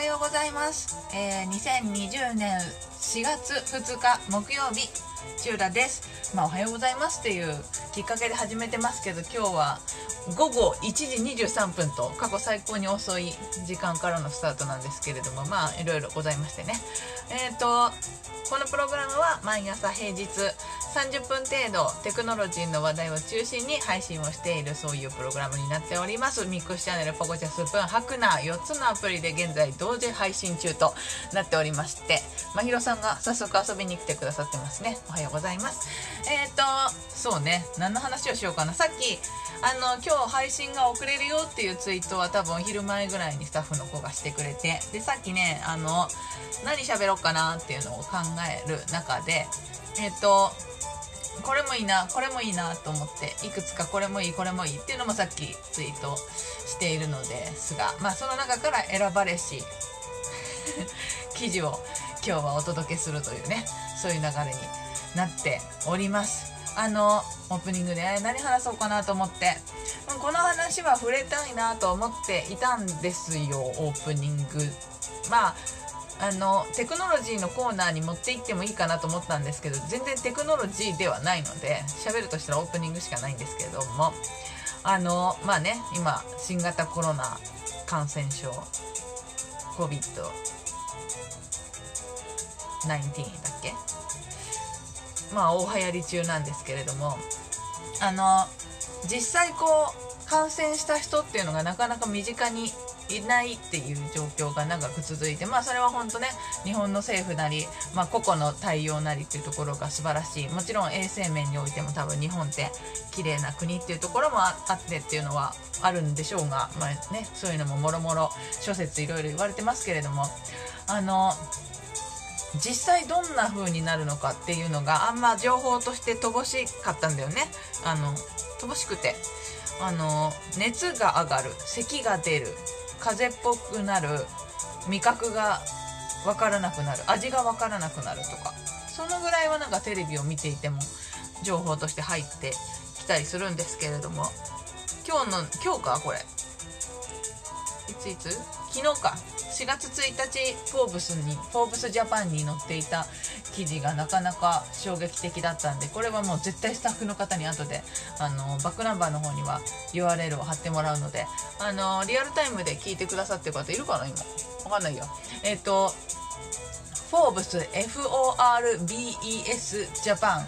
はようございます、えー、2020年4月2日木曜日チューラです。まあおはようございますっていうきっかけで始めてますけど今日は午後1時23分と過去最高に遅い時間からのスタートなんですけれどもまあいろいろございましてね。えっ、とこのプログラムは毎朝平日30分程度テクノロジーの話題を中心に配信をしているそういうプログラムになっております。ミックスチャンネルポコチャスプーンハクナー4つのアプリで現在同時配信中となっておりましてまひろさんが早速遊びに来てくださってますね。おはようございます。えっ、とそうね。何の話をしようかな。さっきあの今日配信が遅れるよっていうツイートは多分昼前ぐらいにスタッフの子がしてくれてでさっきねあの何喋ろうかなっていうのを考える中でえっ、とこれもいいなこれもいいなと思っていくつかこれもいいこれもいいっていうのもさっきツイートしているのですがまあその中から選ばれし 記事を今日はお届けするというねそういう流れになっております。あのオープニングで何話そうかなと思ってこの話は触れたいなと思っていたんですよオープニング。まああのテクノロジーのコーナーに持って行ってもいいかなと思ったんですけど全然テクノロジーではないので喋るとしたらオープニングしかないんですけれどもあのまあね今新型コロナ感染症 COVID-19 だっけ？まあ大流行り中なんですけれどもあの実際こう感染した人っていうのがなかなか身近にいないっていう状況が長く続いてまあそれは本当ね日本の政府なり、まあ、個々の対応なりっていうところが素晴らしい。もちろん衛生面においても多分日本って綺麗な国っていうところもあってっていうのはあるんでしょうが、まあね、そういうのももろもろ諸説いろいろ言われてますけれどもあの実際どんな風になるのかっていうのがあんま情報として乏しかったんだよね。あの乏しくて。あの熱が上がる咳が出る風邪っぽくなる味覚が分からなくなる。味が分からなくなるとか。そのぐらいはなんかテレビを見ていても情報として入ってきたりするんですけれども。今日の今日かこれ。いついつ昨日か。4月1日フォーブスにフォーブスジャパンに載っていた記事がなかなか衝撃的だったんでこれはもう絶対スタッフの方に後であのバックナンバーの方には URL を貼ってもらうのであのリアルタイムで聞いてくださってる方いるかな今？わかんないよ。えっ、とフォーブス FORBES ジャパン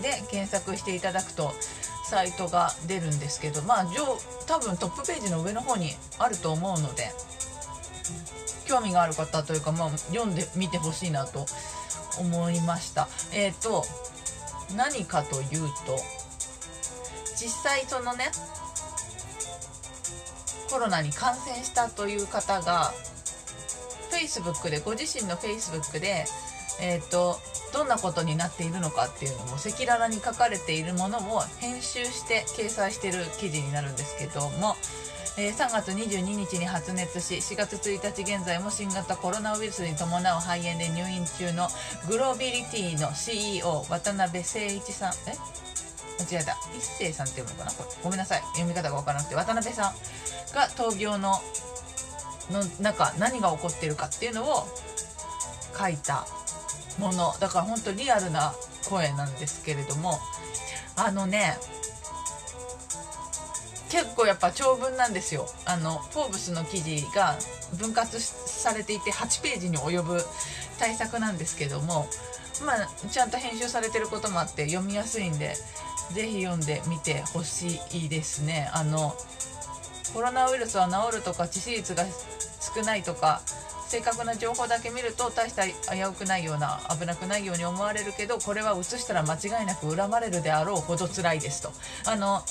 で検索していただくとサイトが出るんですけどまあ上多分トップページの上の方にあると思うので興味がある方というか、まあ、読んでみてほしいなと思いました。えっ、ー、と何かというと実際そのねコロナに感染したという方が Facebook でご自身の Facebook でえ、ー、とどんなことになっているのかっていうのも赤裸々に書かれているものを編集して掲載している記事になるんですけども、えー、3月22日に発熱し4月1日現在も新型コロナウイルスに伴う肺炎で入院中のグロービリティの CEO 渡辺誠一さんえ？間違えた。一星さんっていうのかな？これ。ごめんなさい。読み方がわからなくて。渡辺さんが闘病のの中何が起こってるかっていうのを書いたもの。だから本当リアルな声なんですけれども。あのね結構やっぱ長文なんですよ。あのフォーブスの記事が分割されていて8ページに及ぶ対策なんですけども。まあちゃんと編集されてることもあって読みやすいんで是非読んでみてほしいですね。あのコロナウイルスは治るとか致死率が少ないとか正確な情報だけ見ると大した危うくないような危なくないように思われるけどこれは移したら間違いなく恨まれるであろうほど辛いですと。あの、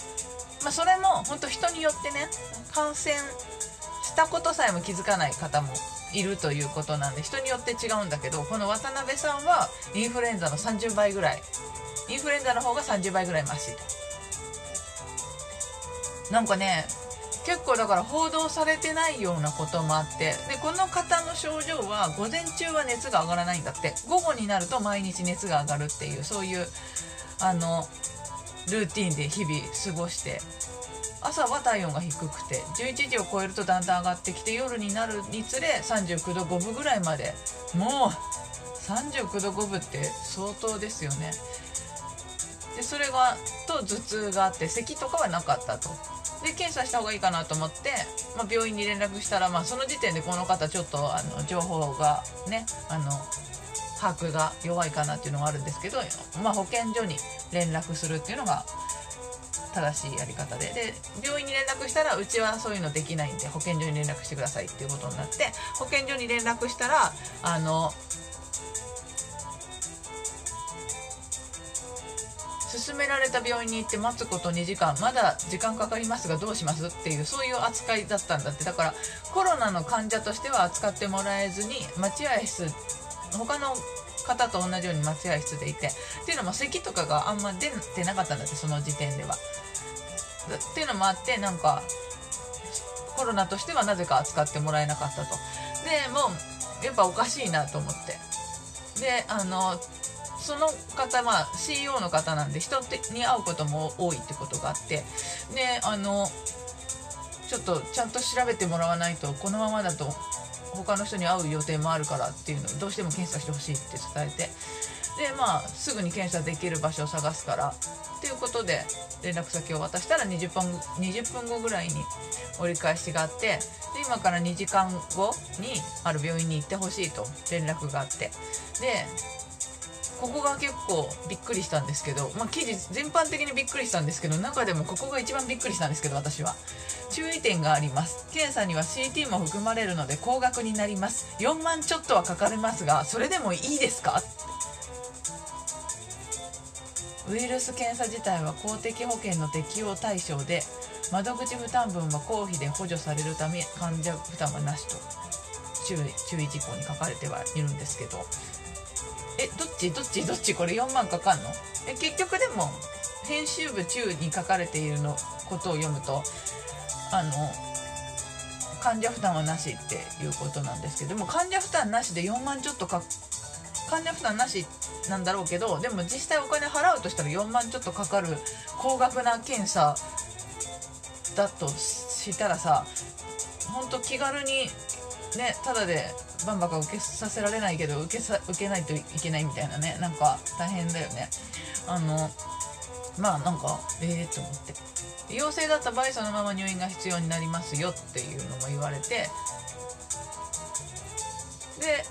まあ、それも本当人によってね感染したことさえも気づかない方もいるということなんで人によって違うんだけどこの渡辺さんはインフルエンザの30倍ぐらいインフルエンザの方が30倍ぐらいマシと。なんかね結構だから報道されてないようなこともあってでこの方の症状は午前中は熱が上がらないんだって。午後になると毎日熱が上がるっていうそういうあのルーティンで日々過ごして朝は体温が低くて11時を超えるとだんだん上がってきて夜になるにつれ39度5分ぐらいまでもう39度5分って相当ですよね。でそれがと頭痛があって咳とかはなかったと。で検査した方がいいかなと思って、まあ、病院に連絡したら、まあ、その時点でこの方ちょっとあの情報がねあの把握が弱いかなっていうのがあるんですけど、まあ、保健所に連絡するっていうのが正しいやり方で。で病院に連絡したらうちはそういうのできないんで保健所に連絡してくださいっていうことになって保健所に連絡したらあの勧められた病院に行って待つこと2時間まだ時間かかりますがどうしますっていうそういう扱いだったんだってだからコロナの患者としては扱ってもらえずに待合室他の方と同じように待合室でいてっていうのも咳とかがあんま出てなかったんだってその時点では。っていうのもあってなんかコロナとしてはなぜか扱ってもらえなかったと。でもうやっぱおかしいなと思って。であのその方、ま、CEO の方なんで人に会うことも多いってことがあってであのちょっとちゃんと調べてもらわないとこのままだと他の人に会う予定もあるからっていうのをどうしても検査してほしいって伝えてでまあすぐに検査できる場所を探すからっていうことで連絡先を渡したら20分 ,20 分後ぐらいに折り返しがあってで今から2時間後にある病院に行ってほしいと連絡があってでここが結構びっくりしたんですけど、まあ、記事全般的にびっくりしたんですけど中でもここが一番びっくりしたんですけど私は注意点があります。検査には CT も含まれるので高額になります。4万ちょっとはかかりますがそれでもいいですか？ウイルス検査自体は公的保険の適用対象で窓口負担分は公費で補助されるため患者負担はなしと。注意注意事項に書かれてはいるんですけど。えどっち？どっち？どっち？これ4万かかんの？え結局でも編集部中に書かれているのことを読むとあの患者負担はなしっていうことなんですけども患者負担なしで4万ちょっとか患者負担なしなんだろうけどでも実際お金払うとしたら4万ちょっとかかる高額な検査だとしたらさ本当気軽にねただでバンバカ受けさせられないけど受けさ受けないといけないみたいなねなんか大変だよね。あのまあなんかええー、と思って。陽性だった場合そのまま入院が必要になりますよっていうのも言われて。で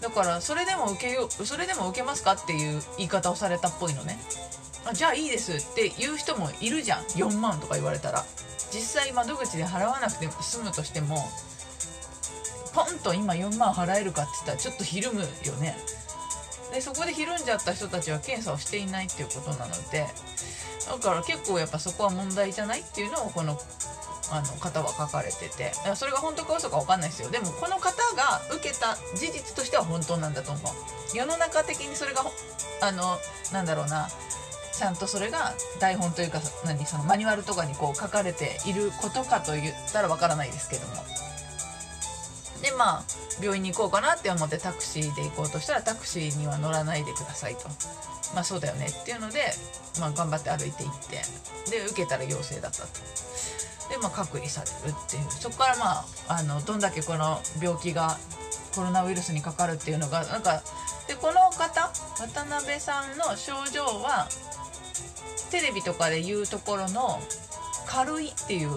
だからそれでも受けようそれでも受けますかっていう言い方をされたっぽいのね。あじゃあいいですって言う人もいるじゃん。4万とか言われたら。実際窓口で払わなくて済むとしてもポンと今4万払えるかって言ったらちょっとひるむよね。でそこでひるんじゃった人たちは検査をしていないっていうことなのでだから結構やっぱそこは問題じゃないっていうのをこのあの方は書かれてて。それが本当か嘘か分かんないですよ。でもこの方が受けた事実としては本当なんだと思う。世の中的にそれがあのなんだろうな。ちゃんとそれが台本というか何そのマニュアルとかにこう書かれていることかと言ったら分からないですけども。でまあ病院に行こうかなって思ってタクシーで行こうとしたらタクシーには乗らないでくださいと。まあそうだよねっていうので、まあ、頑張って歩いて行って。で受けたら陽性だったと。で、まあ、隔離されるっていう。そこからまああのどんだけこの病気がコロナウイルスにかかるっていうのがなんかでこの方渡辺さんの症状はテレビとかで言うところの軽いっていう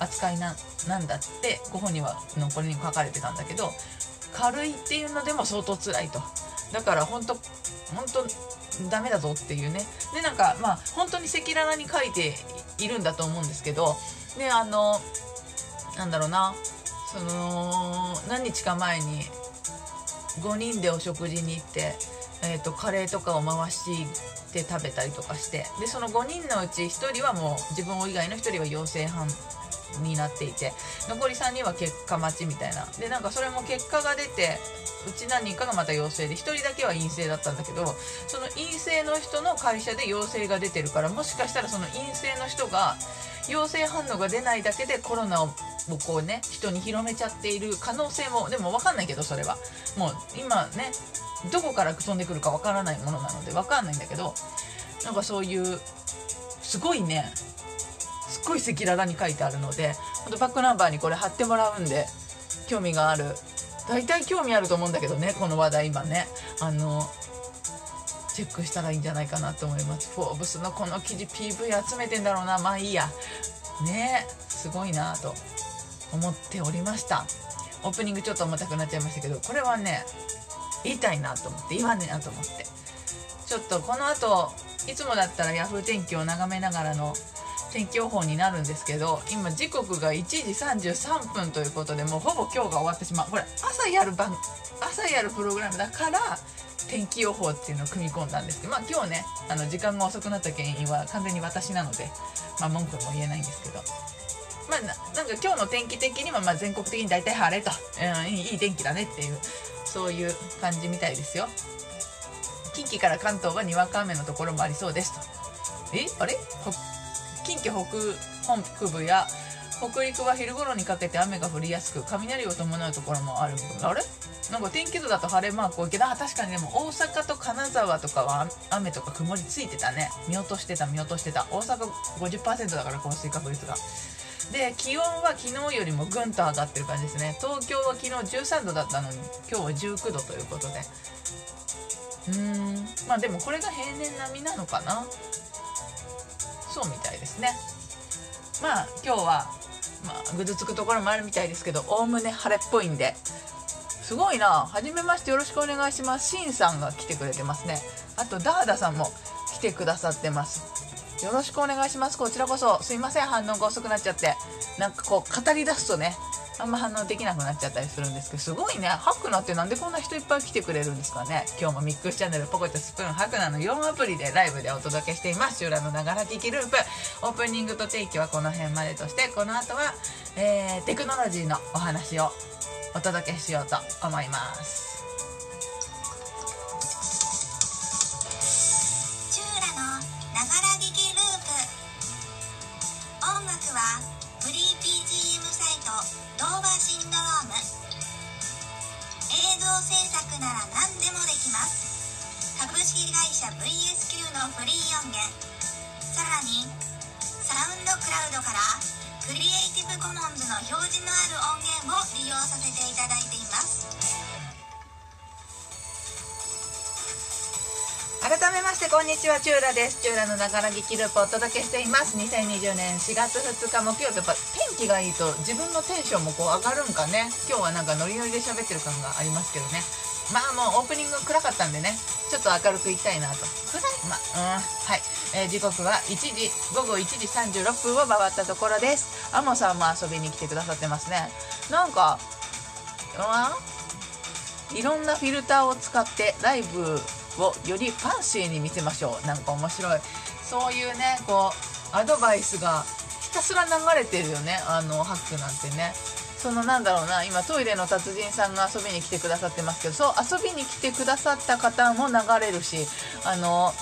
扱いななんだってご本人はのこれに書かれてたんだけど軽いっていうのでも相当辛いと。だから本当本当ダメだぞっていうね。でなんかまあ本当に赤裸々に書いているんだと思うんですけどであのなんだろうな。その何日か前に5人でお食事に行って、えーと、カレーとかを回して食べたりとかしてでその5人のうち1人はもう自分以外の1人は陽性反になっていて残り3人は結果待ちみたいな。でなんかそれも結果が出てうち何人かがまた陽性で1人だけは陰性だったんだけどその陰性の人の会社で陽性が出てるからもしかしたらその陰性の人が陽性反応が出ないだけでコロナをこうね人に広めちゃっている可能性もでも分かんないけどそれは。もう今ねどこから飛んでくるか分からないものなので分かんないんだけどなんかそういうすごいねすっごい赤裸々に書いてあるのでほんとバックナンバーにこれ貼ってもらうんで興味がある。大体興味あると思うんだけどねこの話題今ね。あのチェックしたらいいんじゃないかなと思います。フォーブスのこの記事 PV 集めてんだろうな。まあいいや。ねすごいなと。思っておりました。オープニングちょっと重たくなっちゃいましたけどこれはね言いたいなと思って言わねえなと思って。ちょっとこの後いつもだったら Yahoo 天気を眺めながらの天気予報になるんですけど今時刻が1時33分ということでもうほぼ今日が終わってしまう。これ朝やる番朝やるプログラムだから天気予報っていうのを組み込んだんですけどまあ今日ねあの時間が遅くなった原因は完全に私なのでまあ文句も言えないんですけど。まあなんか今日の天気的にはまあ全国的に大体晴れと、うん、いい天気だねっていうそういう感じみたいですよ。近畿から関東はにわか雨のところもありそうですと。えあれ？近畿北本部や北陸は昼頃にかけて雨が降りやすく雷を伴うところもあるあれ？なんか天気図だと晴れマーク多いけど確かにでも大阪と金沢とかは雨とか曇りついてたね。見落としてた見落としてた。大阪50%だから降水確率が。で気温は昨日よりもぐんと上がってる感じですね。東京は昨日13度だったのに今日は19度ということで。うーんまあでもこれが平年並みなのかな？そうみたいですね。まあ今日は、まあ、ぐずつくところもあるみたいですけどおおむね晴れっぽいんで。すごいな。はじめましてよろしくお願いします。しんさんが来てくれてますね。あとダーダさんも来てくださってます。よろしくお願いします。こちらこそすいません反応が遅くなっちゃって。なんかこう語り出すとねあんま反応できなくなっちゃったりするんですけどすごいねハクナってなんでこんな人いっぱい来てくれるんですかね。今日もミックスチャンネルポコチャスプーンハクナの4アプリでライブでお届けしています。修羅のながら聞きループ。オープニングと定期はこの辺までとしてこの後は、えー、テクノロジーのお話をお届けしようと思います。チューラのながら聞きはフリー BGM サイトドーバーシンドローム。映像制作なら何でもできます。株式会社 VSQ のフリー音源。さらにサウンドクラウドからクリエイティブコモンズの表示のある音源を利用させていただいています。改めましてこんにちはチューラです。チューラのながら聞きループをお届けしています。2020年4月2日木曜日やっぱ天気がいいと自分のテンションもこう上がるんかね。今日はなんかノリノリで喋ってる感がありますけどね。まあもうオープニング暗かったんでね。ちょっと明るくいきたいなと。暗い？まあうん。はい、えー時刻は1時午後1時36分を回ったところです。アモさんも遊びに来てくださってますね。なんかうん？いろんなフィルターを使ってライブをよりファンシーに見せましょう。なんか面白い。そういうねこうアドバイスがひたすら流れてるよね。あのハックなんてね。そのなんだろうな今トイレの達人さんが遊びに来てくださってますけどそう遊びに来てくださった方も流れるしあの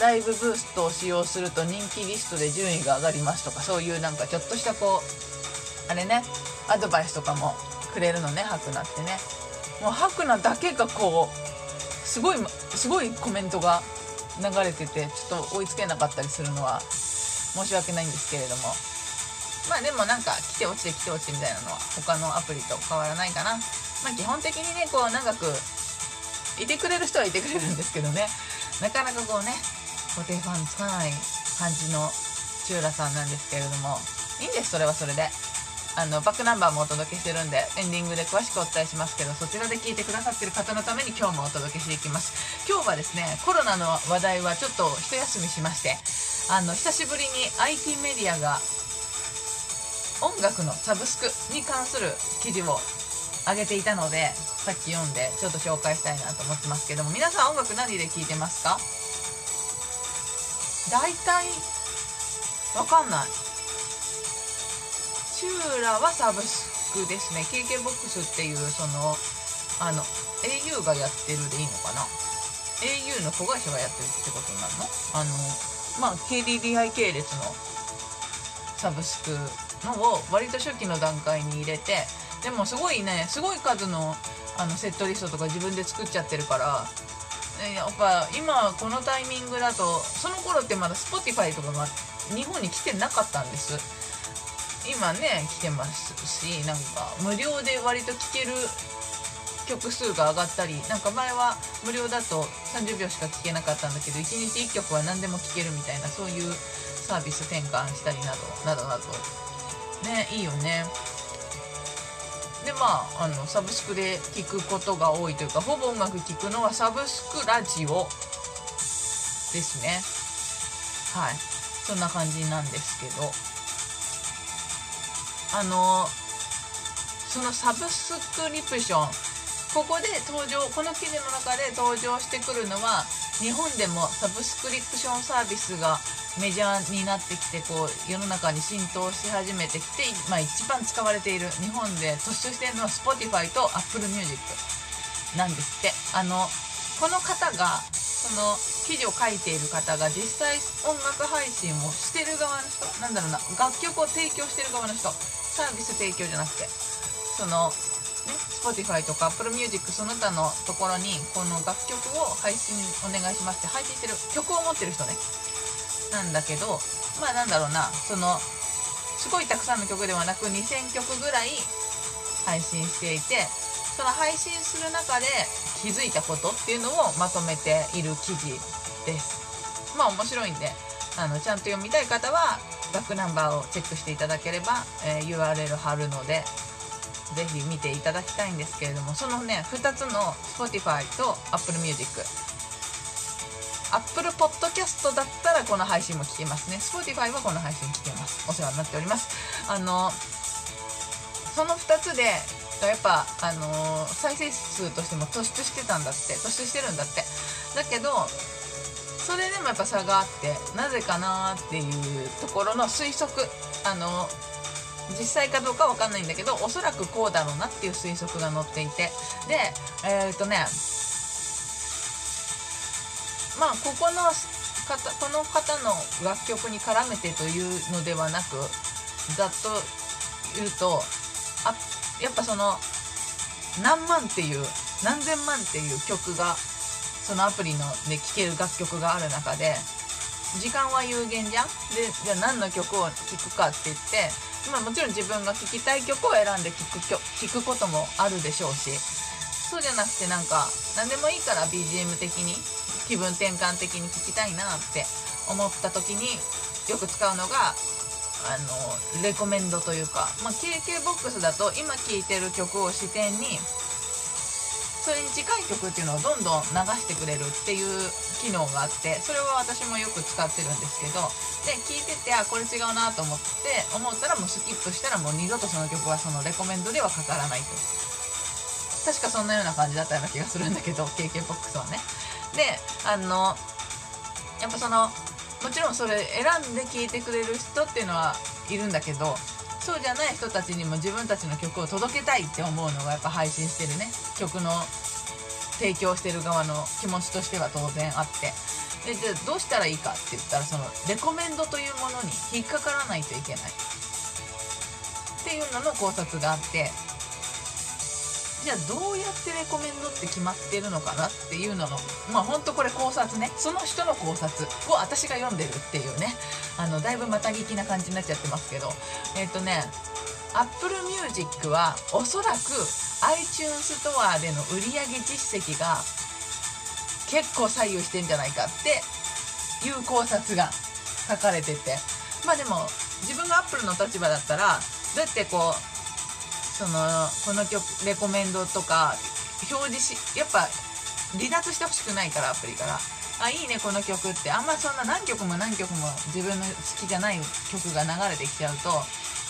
ライブブーストを使用すると人気リストで順位が上がりますとかそういうなんかちょっとしたこうあれねアドバイスとかもくれるのねハクナってね。もうハクナだけがこうすごいすごいコメントが流れててちょっと追いつけなかったりするのは申し訳ないんですけれども。まあでもなんか来て落ちて来て落ちてみたいなのは他のアプリと変わらないかな。まあ基本的にねこう長くいてくれる人はいてくれるんですけどね。なかなかこうね固定ファンつかない感じのチューラさんなんですけれども。いいんですそれはそれで。あのバックナンバーもお届けしてるんでエンディングで詳しくお伝えしますけどそちらで聞いてくださってる方のために今日もお届けしていきます。今日はですねコロナの話題はちょっと一休みしましてあの久しぶりに IT メディアが音楽のサブスクに関する記事を上げていたのでさっき読んでちょっと紹介したいなと思ってますけども皆さん音楽何で聴いてますか？大体わかんない。チューラはサブスクですね。KKBOX っていうそのあの au がやってるでいいのかな？au の子会社がやってるってことになるの？あのまあ KDDI 系列のサブスクのを割と初期の段階に入れてでもすごいねすごい数のあのセットリストとか自分で作っちゃってるからやっぱ今このタイミングだとその頃ってまだ Spotify とかが日本に来てなかったんです。今ね来てますしなんか無料で割と聴ける曲数が上がったりなんか前は無料だと30秒しか聴けなかったんだけど1日1曲は何でも聴けるみたいなそういうサービス転換したりなどなどなど。ねいいよね。でまああのサブスクで聴くことが多いというかほぼ音楽聴くのはサブスクラジオですね。はい。そんな感じなんですけど。あのそのサブスクリプションここで登場この記事の中で登場してくるのは日本でもサブスクリプションサービスがメジャーになってきてこう世の中に浸透し始めてきて、まあ、一番使われている日本で突出しているのは Spotify と Apple Music なんですって。あのこの方がその記事を書いている方が実際音楽配信をしてる側の人なんだろうな楽曲を提供してる側の人サービス提供じゃなくてそのね Spotify とか Apple Music その他のところにこの楽曲を配信お願いしますって配信してる曲を持ってる人ね。なんだけどまあなんだろうなそのすごいたくさんの曲ではなく2000曲ぐらい配信していてその配信する中で気づいたことっていうのをまとめている記事です。まあ面白いんであのちゃんと読みたい方はバックナンバーをチェックしていただければ、えー URL 貼るのでぜひ見ていただきたいんですけれどもそのね2つの Spotify と Apple Music Apple Podcast だったらこの配信も聞けますね。Spotify はこの配信聞けます。お世話になっております。あのその2つでやっぱあの再生数としても突出してたんだって突出してるんだって。だけどそれでもやっぱ差があってなぜかなっていうところの推測。あの実際かどうかわかんないんだけどおそらくこうだろうなっていう推測が載っていて。でえっ、とねまあここの方この方の楽曲に絡めてというのではなくざっと言うとあやっぱその何万っていう何千万っていう曲がそのアプリので聴ける楽曲がある中で時間は有限じゃん？でじゃあ何の曲を聴くかって言ってまあもちろん自分が聴きたい曲を選んで聴く曲聴くこともあるでしょうしそうじゃなくてなんか何でもいいから BGM 的に気分転換的に聴きたいなって思った時によく使うのがあのレコメンドというか、まあ、KKBOX だと今聴いてる曲を視点にそれに近い曲っていうのをどんどん流してくれるっていう機能があってそれは私もよく使ってるんですけどで聴いててあこれ違うなと思って思ったらもうスキップしたらもう二度とその曲はそのレコメンドではかからないと。確かそんなような感じだったような気がするんだけど KKBOX はね。であのやっぱそのもちろんそれ選んで聴いてくれる人っていうのはいるんだけどそうじゃない人たちにも自分たちの曲を届けたいって思うのがやっぱ配信してるね。曲の提供してる側の気持ちとしては当然あって。でじゃあどうしたらいいかって言ったらそのレコメンドというものに引っかからないといけない。っていうのの考察があって。じゃあどうやってレコメンドって決まってるのかなっていうののまあほんとこれ考察ね。その人の考察を私が読んでるっていうね。あのだいぶまた聞きな感じになっちゃってますけど。えっ、とね Apple Music はおそらく iTunes ストアでの売り上げ実績が結構左右してんじゃないかっていう考察が書かれてて。まあでも自分が Apple の立場だったらどうやってこうそのこの曲レコメンドとか表示しやっぱ離脱してほしくないからアプリから。あいいねこの曲って。あんまそんな何曲も何曲も自分の好きじゃない曲が流れてきちゃうと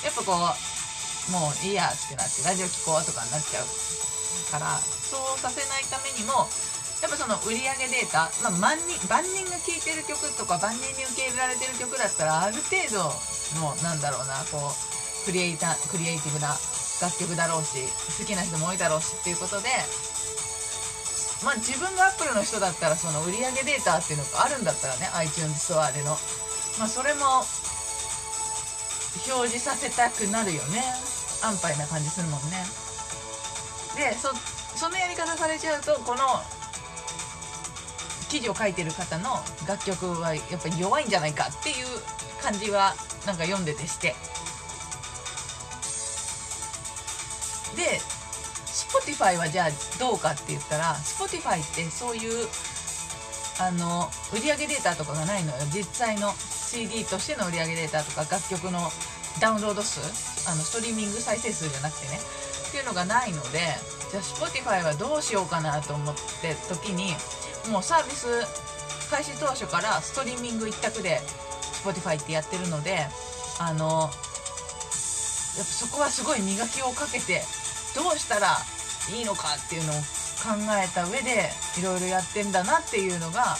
やっぱこうもういいやってなってラジオ聴こうとかになっちゃうからそうさせないためにもやっぱその売り上げデータ、まあ、万人万人が聴いてる曲とか万人に受け入れられてる曲だったらある程度のなんだろうなこうクリエイタークリエイティブな楽曲だろうし好きな人も多いだろうしっていうことでまあ自分がアップルの人だったらその売上データっていうのがあるんだったらね iTunes ストアでの。まあそれも表示させたくなるよね。安牌な感じするもんね。でそそのやり方されちゃうとこの記事を書いてる方の楽曲はやっぱり弱いんじゃないかっていう感じはなんか読んでてして。で Spotify はじゃあどうかって言ったら Spotify ってそういうあの売上データとかがないのよ。実際の CD としての売上データとか楽曲のダウンロード数あのストリーミング再生数じゃなくてね。っていうのがないのでじゃあ Spotify はどうしようかなと思って時にもうサービス開始当初からストリーミング一択で Spotify ってやってるのであのやっぱそこはすごい磨きをかけてどうしたらいいのかっていうのを考えた上でいろいろやってんだなっていうのが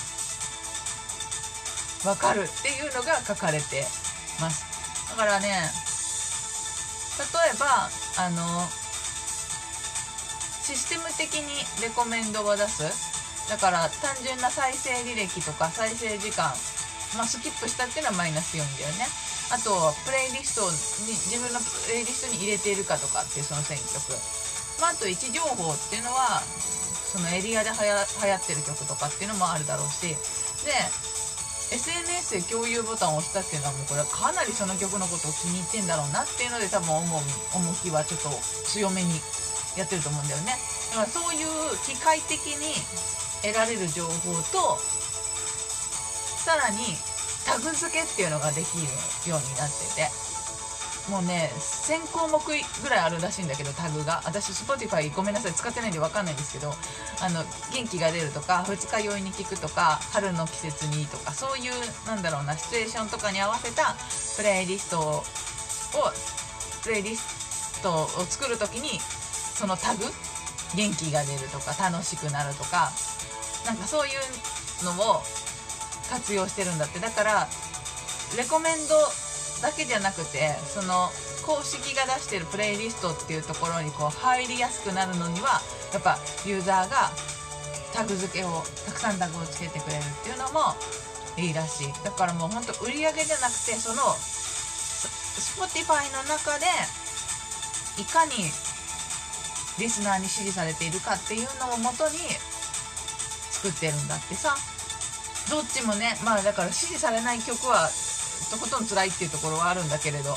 分かるっていうのが書かれてます。だからね例えばあのシステム的にレコメンドを出す。だから単純な再生履歴とか再生時間まあ、スキップしたっていうのはマイナス4だよねあとプレイリストに自分のプレイリストに入れているかとかっていうその選曲、あ、あと位置情報っていうのはそのエリアではや流行ってる曲とかっていうのもあるだろうし。で SNS で共有ボタンを押したっていうのはもうこれはかなりその曲のことを気に入ってんだろうなっていうので多分思う重きはちょっと強めにやってると思うんだよね。だからそういう機械的に得られる情報とさらにタグ付けっていうのができるようになってて。もうね1000項目ぐらいあるらしいんだけどタグが。私 Spotify ごめんなさい使ってないんで分かんないんですけどあの元気が出るとか二日酔いに効くとか春の季節にとかそういうなんだろうなシチュエーションとかに合わせたプレイリストをプレイリストを作る時にそのタグ元気が出るとか楽しくなるとかなんかそういうのを活用してるんだって。だからレコメンドだけじゃなくてその公式が出してるプレイリストっていうところにこう入りやすくなるのにはやっぱユーザーがタグ付けをたくさんタグをつけてくれるっていうのもいいらしい。だからもうほんと売り上げじゃなくてその Spotify の中でいかにリスナーに支持されているかっていうのをもとに作ってるんだってさ。どっちもねまあだから支持されない曲はとことん辛いっていうところはあるんだけれど。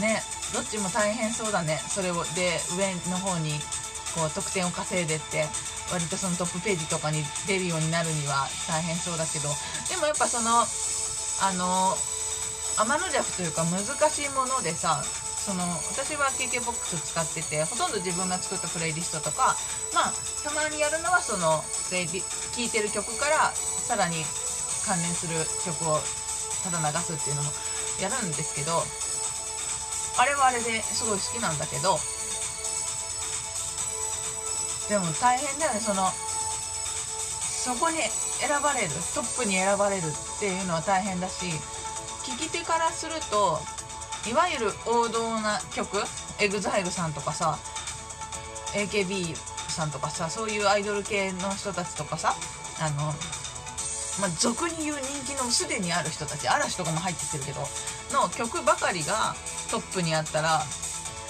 ねどっちも大変そうだね。それをで上の方にこう得点を稼いでって割とそのトップページとかに出るようになるには大変そうだけど。でもやっぱそのあの天の弱というか難しいものでさその私は KKBOX 使っててほとんど自分が作ったプレイリストとかまあたまにやるのはその聴いてる曲からさらに関連する曲をただ流すっていうのもやるんですけどあれはあれですごい好きなんだけどでも大変だよね。そのそこに選ばれるトップに選ばれるっていうのは大変だし聴き手からするといわゆる王道な曲 EXILE さんとかさ AKB さんとかさそういうアイドル系の人たちとかさあのまあ、俗に言う人気のすでにある人たち嵐とかも入ってきてるけどの曲ばかりがトップにあったら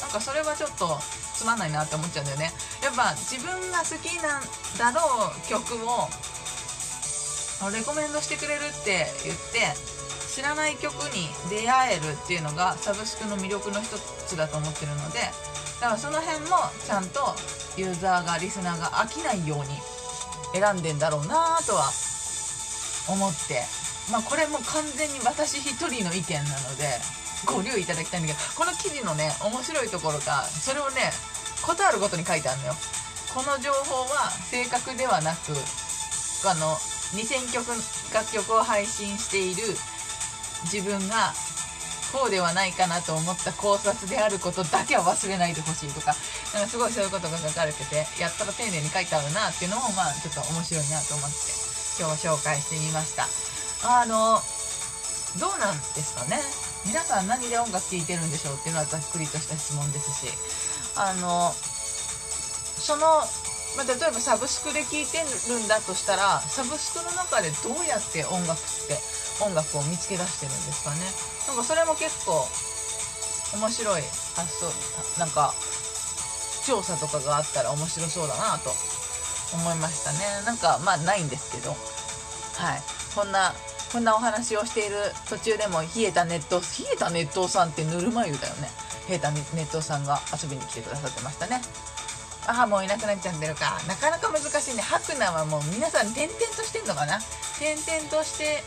なんかそれはちょっとつまんないなって思っちゃうんだよね。やっぱ自分が好きなんだろう曲をレコメンドしてくれるって言って知らない曲に出会えるっていうのがサブスクの魅力の一つだと思ってるのでだからその辺もちゃんとユーザーがリスナーが飽きないように選んでんだろうなとは思って。まあこれも完全に私一人の意見なのでご留意いただきたいんだけどこの記事のね面白いところがそれをねことあるごとに書いてあるのよ。この情報は正確ではなくあの2000曲楽曲を配信している自分がこうではないかなと思った考察であることだけは忘れないでほしいとかなんかすごいそういうことが書かれててやったら丁寧に書いてあるなっていうのもまあちょっと面白いなと思って。今日紹介してみました。あのどうなんですかね？皆さん何で音楽聴いてるんでしょうっていうのはざっくりとした質問ですし。あのその、まあ、例えばサブスクで聴いてるんだとしたらサブスクの中でどうやって音楽って音楽を見つけ出してるんですかね？なんかそれも結構面白い発想なんか調査とかがあったら面白そうだなと思いましたね。なんかまあないんですけど。はい。こんなこんなお話をしている途中でも冷えた熱湯冷えた熱湯さんってぬるま湯だよね。冷えた熱湯さんが遊びに来てくださってましたね。ああもういなくなっちゃってるか。なかなか難しいね。白菜はもう皆さん点々としてんのかな。点々として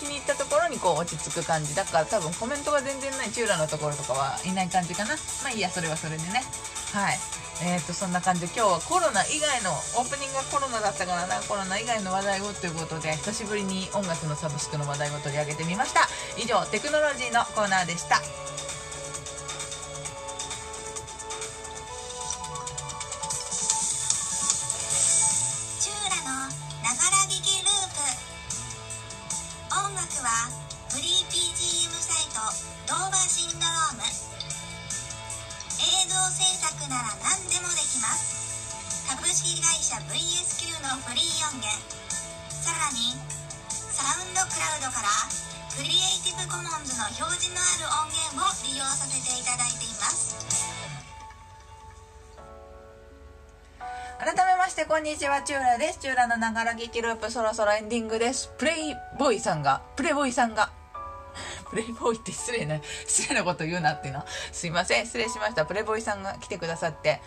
気に入ったところにこう落ち着く感じだから多分コメントが全然ないチューラのところとかはいない感じかな。まあいいやそれはそれでね。はい。えーとそんな感じで今日はコロナ以外のオープニングがコロナだったからな。コロナ以外の話題をということで久しぶりに音楽のサブスクの話題を取り上げてみました。以上テクノロジーのコーナーでした。社 VSQ のフリー音源。さらにサウンドクラウドからクリエイティブコモンズの表示のある音源を利用させていただいています。改めましてこんにちは。チューラです。チューラのながら劇ループ。そろそろエンディングです。プレイボーイさんがプレイボーイさんが。プレイボーイって失礼な失礼なこと言うなっていうの。すいません。失礼しました。プレイボーイさんが来てくださって。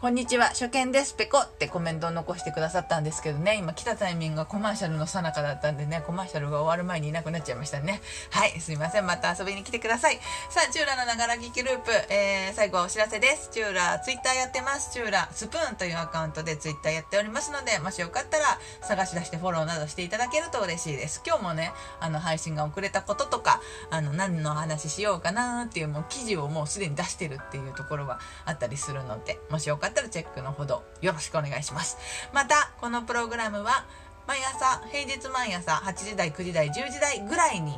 こんにちは、初見です、ペコってコメントを残してくださったんですけどね、今来たタイミングがコマーシャルの最中だったんでね、コマーシャルが終わる前にいなくなっちゃいましたね。はい、すいません、また遊びに来てください。さあ、チューラのながら劇ループ、えー、最後はお知らせです。チューラ、ツイッターやってます。チューラ、スプーンというアカウントでツイッターやっておりますので、もしよかったら探し出してフォローなどしていただけると嬉しいです。今日もね、あの、配信が遅れたこととか、あの、何の話しようかなっていう、もう記事をもうすでに出してるっていうところがあったりするので、もしよかったらったらチェックのほどよろしくお願いします。また、このプログラムは、毎朝、平日毎朝8時台、9時台、10時台ぐらいに、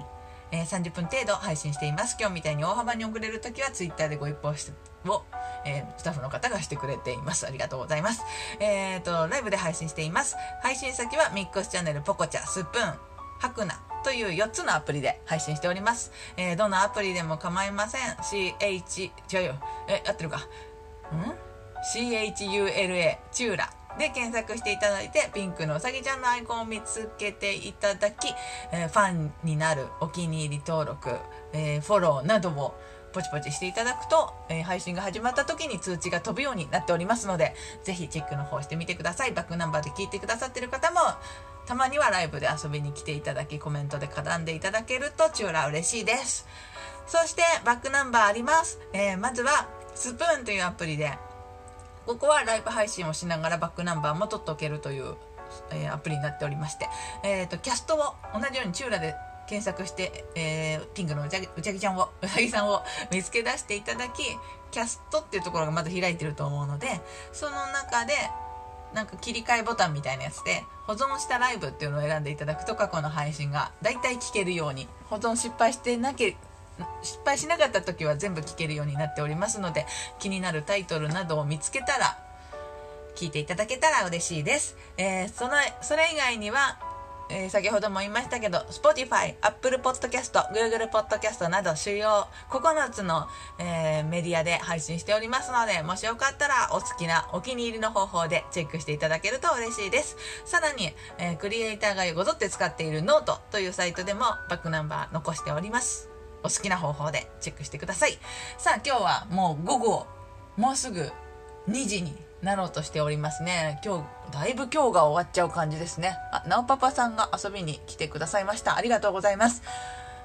えー30分程度配信しています。今日みたいに大幅に遅れるときは Twitter でご一報を、えースタッフの方がしてくれています。ありがとうございます。えっ、と、ライブで配信しています。配信先はミックスチャンネル、ポコチャ、スプーン、ハクナという4つのアプリで配信しております。えーどのアプリでも構いません。CH、違うよ。え、合ってるか。ん？CHULA チューラ。で検索していただいてピンクのうさぎちゃんのアイコンを見つけていただき、えーファンになるお気に入り登録、えーフォローなどをポチポチしていただくと、えー配信が始まった時に通知が飛ぶようになっておりますのでぜひチェックの方してみてください。バックナンバーで聞いてくださってる方もたまにはライブで遊びに来ていただきコメントで絡んでいただけるとチューラ嬉しいです。そしてバックナンバーあります、えーまずはスプーンというアプリでここはライブ配信をしながらバックナンバーも取っておけるという、えーアプリになっておりまして、えー、とキャストを同じようにチューラで検索して、えーピンクのうちゃぎうちゃぎちゃんを うさぎさんを 見つけ出していただきキャストっていうところがまだ開いてると思うのでその中でなんか切り替えボタンみたいなやつで保存したライブっていうのを選んでいただくと過去の配信がだいたい聞けるように保存失敗してなけ失敗しなかった時は全部聞けるようになっておりますので気になるタイトルなどを見つけたら聞いていただけたら嬉しいです、えーそのそれ以外には、えー先ほども言いましたけど Spotify、Apple Podcast、Google Podcast など主要9つの、えーメディアで配信しておりますのでもしよかったらお好きなお気に入りの方法でチェックしていただけると嬉しいです。さらに、えクリエイターがこぞって使っているノートというサイトでもバックナンバー残しております。お好きな方法でチェックしてください。さあ今日はもう午後もうすぐ2時になろうとしておりますね。今日だいぶ今日が終わっちゃう感じですね。あなおパパさんが遊びに来てくださいました。ありがとうございます。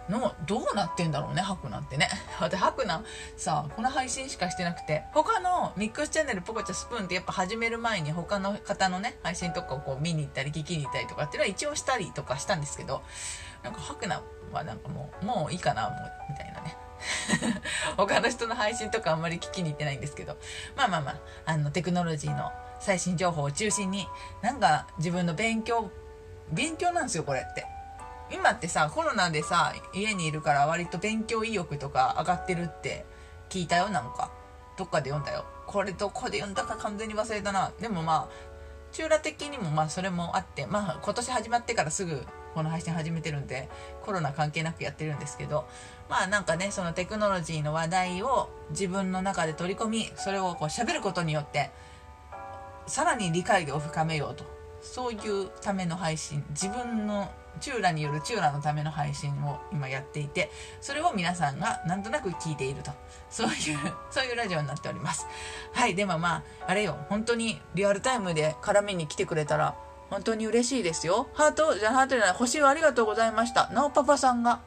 のどうなってんだろうねハクなんてね。でハクナさこの配信しかしてなくて。他のミックスチャンネルポコチャスプーンってやっぱ始める前に他の方のね配信とかをこう見に行ったり聞きに行ったりとかっていうのは一応したりとかしたんですけどなんかハクナはなんかもうもういいかなもうみたいなね。他の人の配信とかあんまり聞きに行ってないんですけど。まあまあまああのテクノロジーの最新情報を中心になんか自分の勉強勉強なんですよこれって。今ってさコロナでさ家にいるから割と勉強意欲とか上がってるって聞いたよなんか。どっかで読んだよ。これどこで読んだか完全に忘れたな。でもまあ中羅的にもまあそれもあってまあ今年始まってからすぐこの配信始めてるんでコロナ関係なくやってるんですけどまあなんかねそのテクノロジーの話題を自分の中で取り込みそれをこう喋ることによってさらに理解を深めようと。そういうための配信自分のチューラによるチューラのための配信を今やっていてそれを皆さんがなんとなく聞いていると。そういう そういうラジオになっております。はいでもまああれよ。本当にリアルタイムで絡みに来てくれたら本当に嬉しいですよ。ハートじゃハートじゃない。星をありがとうございました。なおパパさんが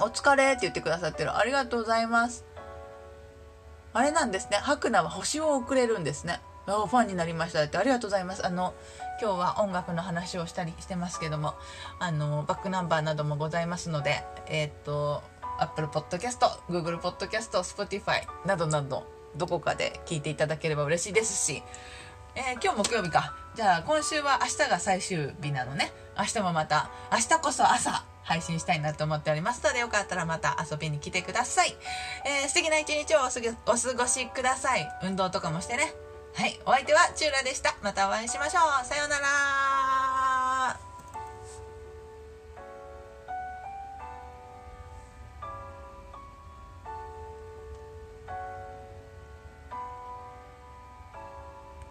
お疲れって言ってくださってる。ありがとうございます。あれなんですね。白菜は星を送れるんですね。ファンになりましたって。ありがとうございます。あの今日は音楽の話をしたりしてますけどもあのバックナンバーなどもございますのでえー、っと Apple Podcast、Google Podcast、Spotify などなどどこかで聞いていただければ嬉しいですし、えー、今日木曜日か。じゃあ今週は明日が最終日なのね。明日もまた明日こそ朝配信したいなと思っておりますのでよかったらまた遊びに来てください、えー、素敵な一日をお過ごしください。運動とかもしてね。はい、お相手はチューラでした。またお会いしましょう。さようなら。